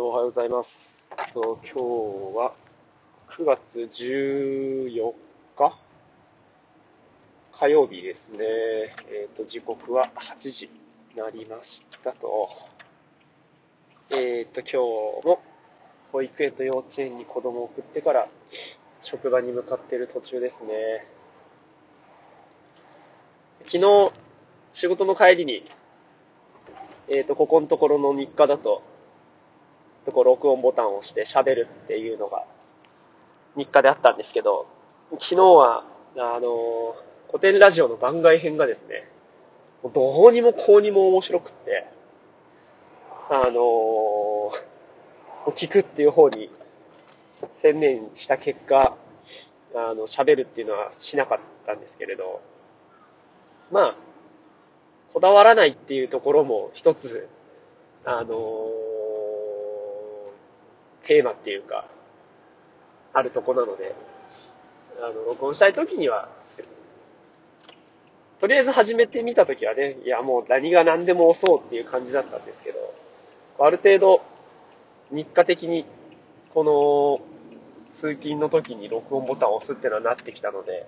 おはようございます。今日は9月14日？火曜日ですね。えっ、と、時刻は8時になりましたと。えっ、と、今日も保育園と幼稚園に子供を送ってから職場に向かっている途中ですね。昨日、仕事の帰りに、えっ、と、ここのところの日課だと、録音ボタンを押して喋るっていうのが日課であったんですけど、昨日は、あの、古典ラジオの番外編がですね、どうにもこうにも面白くって、あの、聞くっていう方に専念した結果、あの、喋るっていうのはしなかったんですけれど、まあ、こだわらないっていうところも一つ、あのテーマっていうか、あるとこなので、あの、録音したい時には、とりあえず始めてみた時はね、いやもう何が何でも押そうっていう感じだったんですけど、ある程度、日課的に、この、通勤の時に録音ボタンを押すっていうのはなってきたので、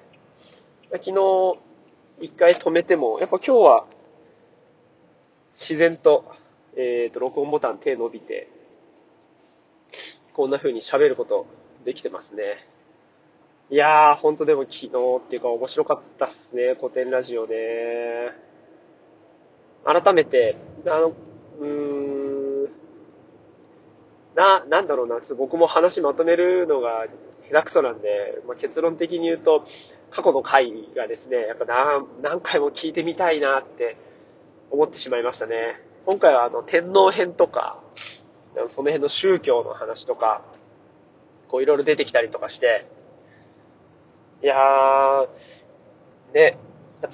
昨日、一回止めても、やっぱ今日は、自然と、えっ、ー、と、録音ボタン手伸びて、こんな風に喋ることできてますね。いやー、ほんとでも昨日っていうか面白かったっすね、古典ラジオね。改めて、あの、うーん、な、なんだろうな、ちょっと僕も話まとめるのが下手くそなんで、まあ、結論的に言うと、過去の回がですね、やっぱ何何回も聞いてみたいなって思ってしまいましたね。今回はあの天皇編とか、その辺の宗教の話とか、こういろいろ出てきたりとかして、いやー、ね、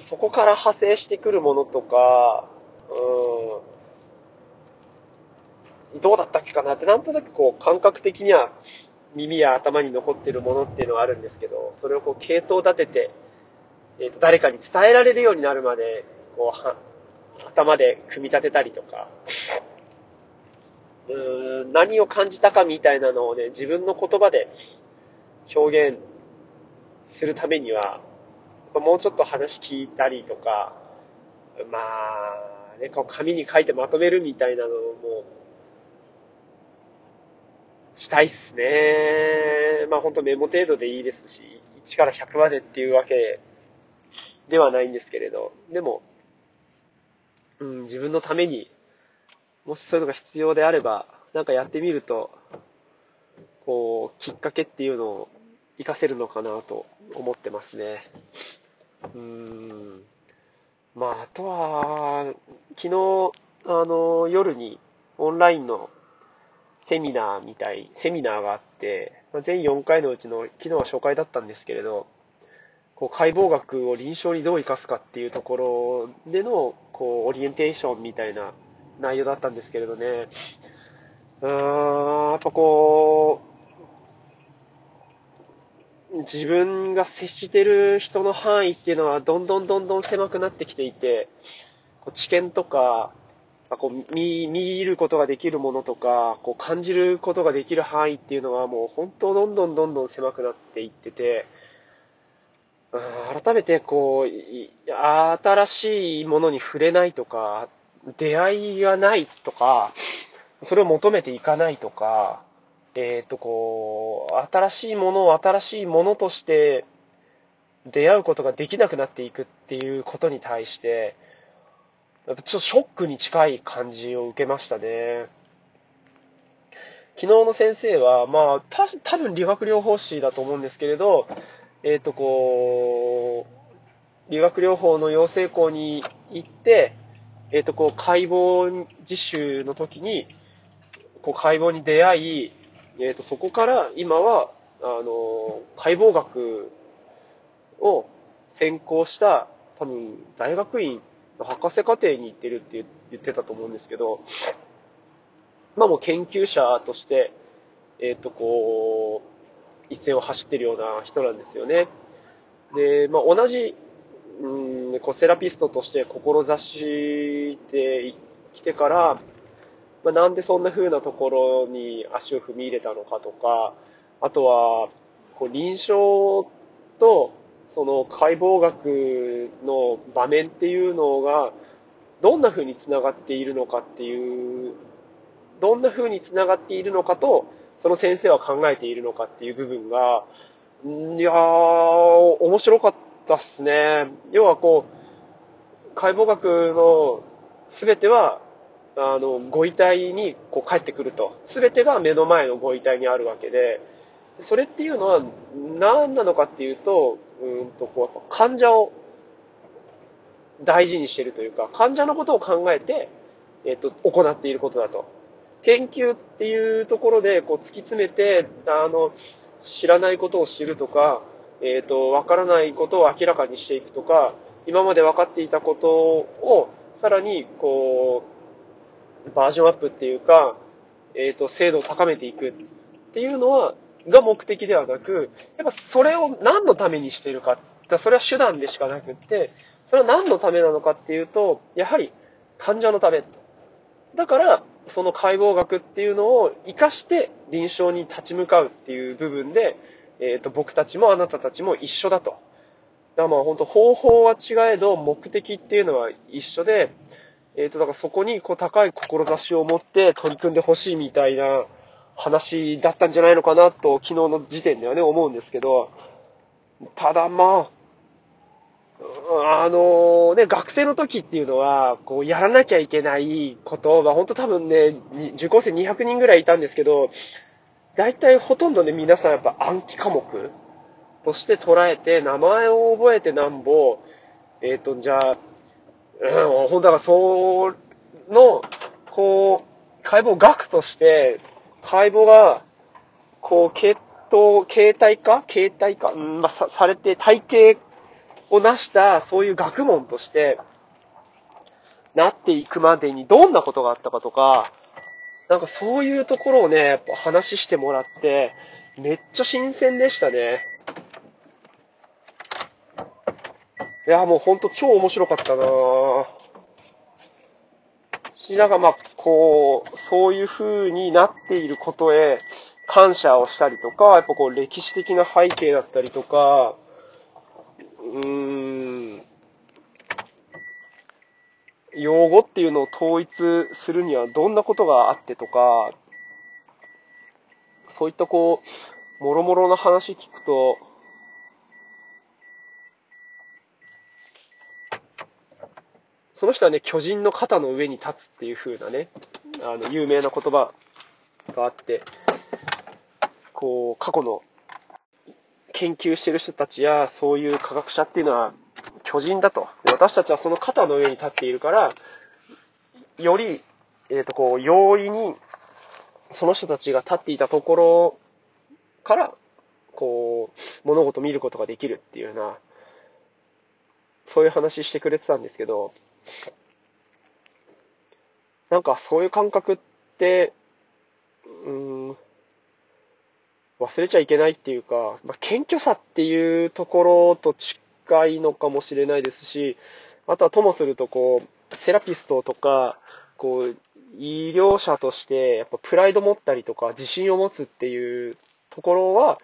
そこから派生してくるものとか、うん、どうだったっけかなって、なんとなくこう感覚的には耳や頭に残ってるものっていうのはあるんですけど、それをこう系統立てて、えー、と誰かに伝えられるようになるまで、こう、頭で組み立てたりとか、ん何を感じたかみたいなのをね、自分の言葉で表現するためには、もうちょっと話聞いたりとか、まあ、ね、こう紙に書いてまとめるみたいなのも、したいっすね。まあ本当メモ程度でいいですし、1から100までっていうわけではないんですけれど、でも、うん、自分のためにもしそういうのが必要であれば、なんかやってみると、こう、きっかけっていうのを活かせるのかなと思ってますね。うーん。まあ、あとは、昨日、あの、夜にオンラインのセミナーみたい、セミナーがあって、全4回のうちの昨日は初回だったんですけれど、こう解剖学を臨床にどう生かすかっていうところでの、こう、オリエンテーションみたいな内容だったんですけれどね、うーん、やっぱこう、自分が接してる人の範囲っていうのはどんどんどんどん狭くなってきていて、こう知見とか、こう見見ることができるものとか、こう感じることができる範囲っていうのはもう本当どんどんどんどん狭くなっていってて、改めてこう、新しいものに触れないとか、出会いがないとか、それを求めていかないとか、えっ、と、こう、新しいものを新しいものとして出会うことができなくなっていくっていうことに対して、ちょっとショックに近い感じを受けましたね。昨日の先生は、まあ、た多分理学療法士だと思うんですけれど、えっ、ー、と、こう、理学療法の養成校に行って、えっ、ー、と、こう、解剖実習の時に、こう、解剖に出会い、えっ、ー、と、そこから今は、あの、解剖学を専攻した、多分、大学院の博士課程に行ってるって言ってたと思うんですけど、まあもう研究者として、えっ、ー、と、こう、一線を走ってるような人なんですよね。で、まあ同じうん、こうセラピストとして志してきてから、まあ、なんでそんな風なところに足を踏み入れたのかとか、あとは、こう臨床とその解剖学の場面っていうのが、どんな風に繋がっているのかっていう、どんな風に繋がっているのかと、その先生は考えているのかっていう部分が、いやー、面白かったっすね。要はこう、解剖学の全ては、あの、ご遺体にこう帰ってくると。全てが目の前のご遺体にあるわけで、それっていうのは何なのかっていうと、うんとこう患者を大事にしているというか、患者のことを考えて、えっ、と、行っていることだと。研究っていうところで、こう、突き詰めて、あの、知らないことを知るとか、えっ、と、わからないことを明らかにしていくとか、今まで分かっていたことを、さらに、こう、バージョンアップっていうか、えっ、と、精度を高めていくっていうのは、が目的ではなく、やっぱそれを何のためにしてるか。だそれは手段でしかなくって、それは何のためなのかっていうと、やはり患者のため。だから、その解剖学っていうのを活かして臨床に立ち向かうっていう部分で、えっ、ー、と、僕たちもあなたたちも一緒だと。だからまあ本当方法は違えど目的っていうのは一緒で、えっ、ー、と、だからそこにこう高い志を持って取り組んでほしいみたいな話だったんじゃないのかなと昨日の時点ではね思うんですけど、ただまあ、あのね、学生の時っていうのは、こう、やらなきゃいけないことは、本当多分ね、受講生200人ぐらいいたんですけど、大体ほとんどね、皆さんやっぱ暗記科目として捉えて、名前を覚えてなんぼ、えっ、ー、と、じゃあ、うん、ほんだから、その、こう、解剖学として、解剖が、こう、系統、形態化？形態化、うん、まあ、さされて、体系を成したそういう学問としてなっていくまでにどんなことがあったかとか、なんかそういうところをね、やっぱ話してもらって、めっちゃ新鮮でしたね。いや、もうほんと超面白かったなぁ。し、なんかまあ、こう、そういう風になっていることへ感謝をしたりとか、やっぱこう歴史的な背景だったりとか、うーん、用語っていうのを統一するにはどんなことがあってとか、そういったこう、もろもろの話聞くと、その人はね、巨人の肩の上に立つっていう風なね、あの、有名な言葉があって、こう、過去の研究してる人たちや、そういう科学者っていうのは巨人だと。私たちはその肩の上に立っているから、より、えっ、ー、と、こう、容易に、その人たちが立っていたところから、こう、物事を見ることができるっていうような、そういう話してくれてたんですけど、なんかそういう感覚って、うん、忘れちゃいけないっていうか、まあ、謙虚さっていうところと近いのかもしれないですし、あとはともするとこう、セラピストとか、こう、医療者として、やっぱプライド持ったりとか、自信を持つっていうところは、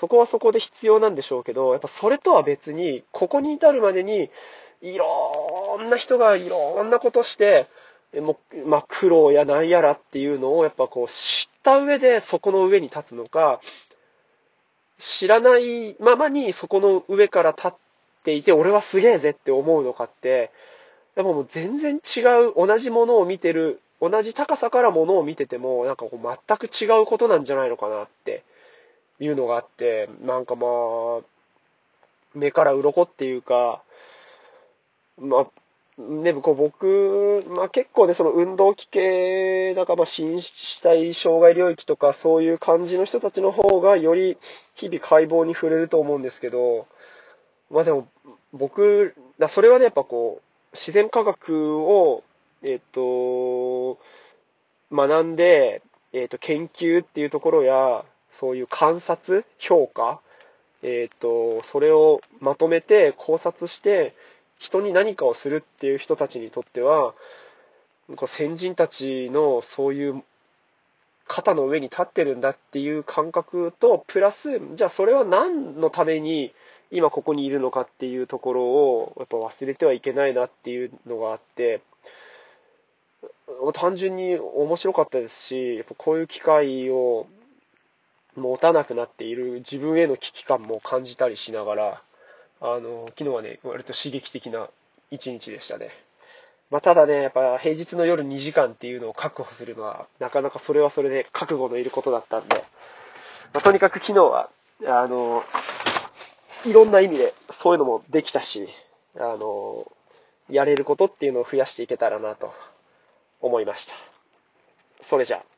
そこはそこで必要なんでしょうけど、やっぱそれとは別に、ここに至るまでに、いろんな人がいろんなことして、もまあ、苦労やなんやらっていうのをやっぱこう知った上でそこの上に立つのか、知らないままにそこの上から立っていて、俺はすげえぜって思うのかって、やっぱもう全然違う、同じものを見てる、同じ高さからものを見てても、なんかこう全く違うことなんじゃないのかなっていうのがあって、なんかまあ、目から鱗っていうか、まあ、ね、こう僕、まあ、結構ね、その運動器系、なんかまあ、心死体障害領域とかそういう感じの人たちの方がより日々解剖に触れると思うんですけど、まあでも、僕、それはね、やっぱこう、自然科学を、えっ、と、学んで、えっ、と、研究っていうところや、そういう観察、評価、えっ、と、それをまとめて考察して、人に何かをするっていう人たちにとっては、先人たちのそういう肩の上に立ってるんだっていう感覚と、プラス、じゃあそれは何のために今ここにいるのかっていうところを、やっぱ忘れてはいけないなっていうのがあって、単純に面白かったですし、やっぱこういう機会を持たなくなっている自分への危機感も感じたりしながら、あの、昨日はね、割と刺激的な一日でしたね。まあ、ただね、やっぱ平日の夜2時間っていうのを確保するのは、なかなかそれはそれで覚悟のいることだったんで、まあ、とにかく昨日は、あの、いろんな意味でそういうのもできたし、あの、やれることっていうのを増やしていけたらなと思いました。それじゃあ。